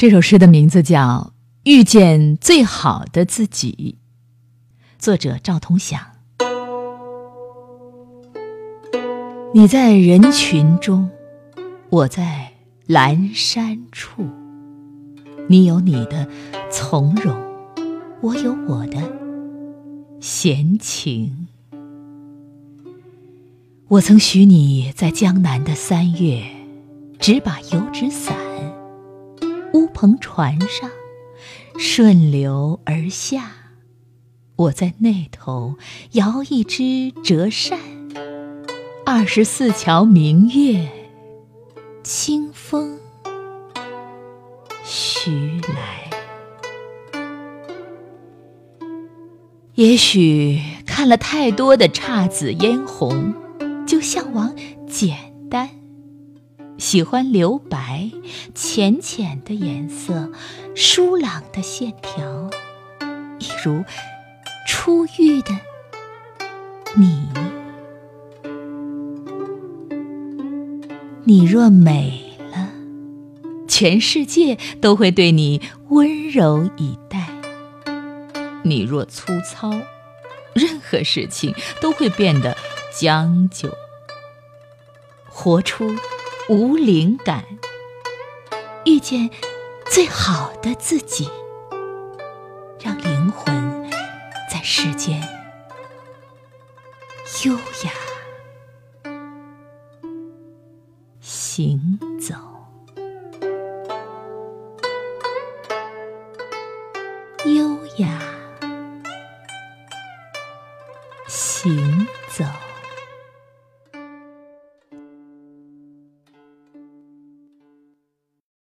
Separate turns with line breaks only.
这首诗的名字叫《遇见最好的自己》，作者赵同祥。你在人群中，我在阑珊处。你有你的从容，我有我的闲情。我曾许你在江南的三月，执把油纸伞，乌篷船上顺流而下。我在那头摇一只折扇，二十四桥明月，清风徐来。也许看了太多的姹紫嫣红。就向往简单，喜欢留白，浅浅的颜色，疏朗的线条，一如初遇的你。你若美了，全世界都会对你温柔以待；你若粗糙，任何事情都会变得。将就，活出无灵感遇见最好的自己让灵魂在世间优雅行走。优雅行走。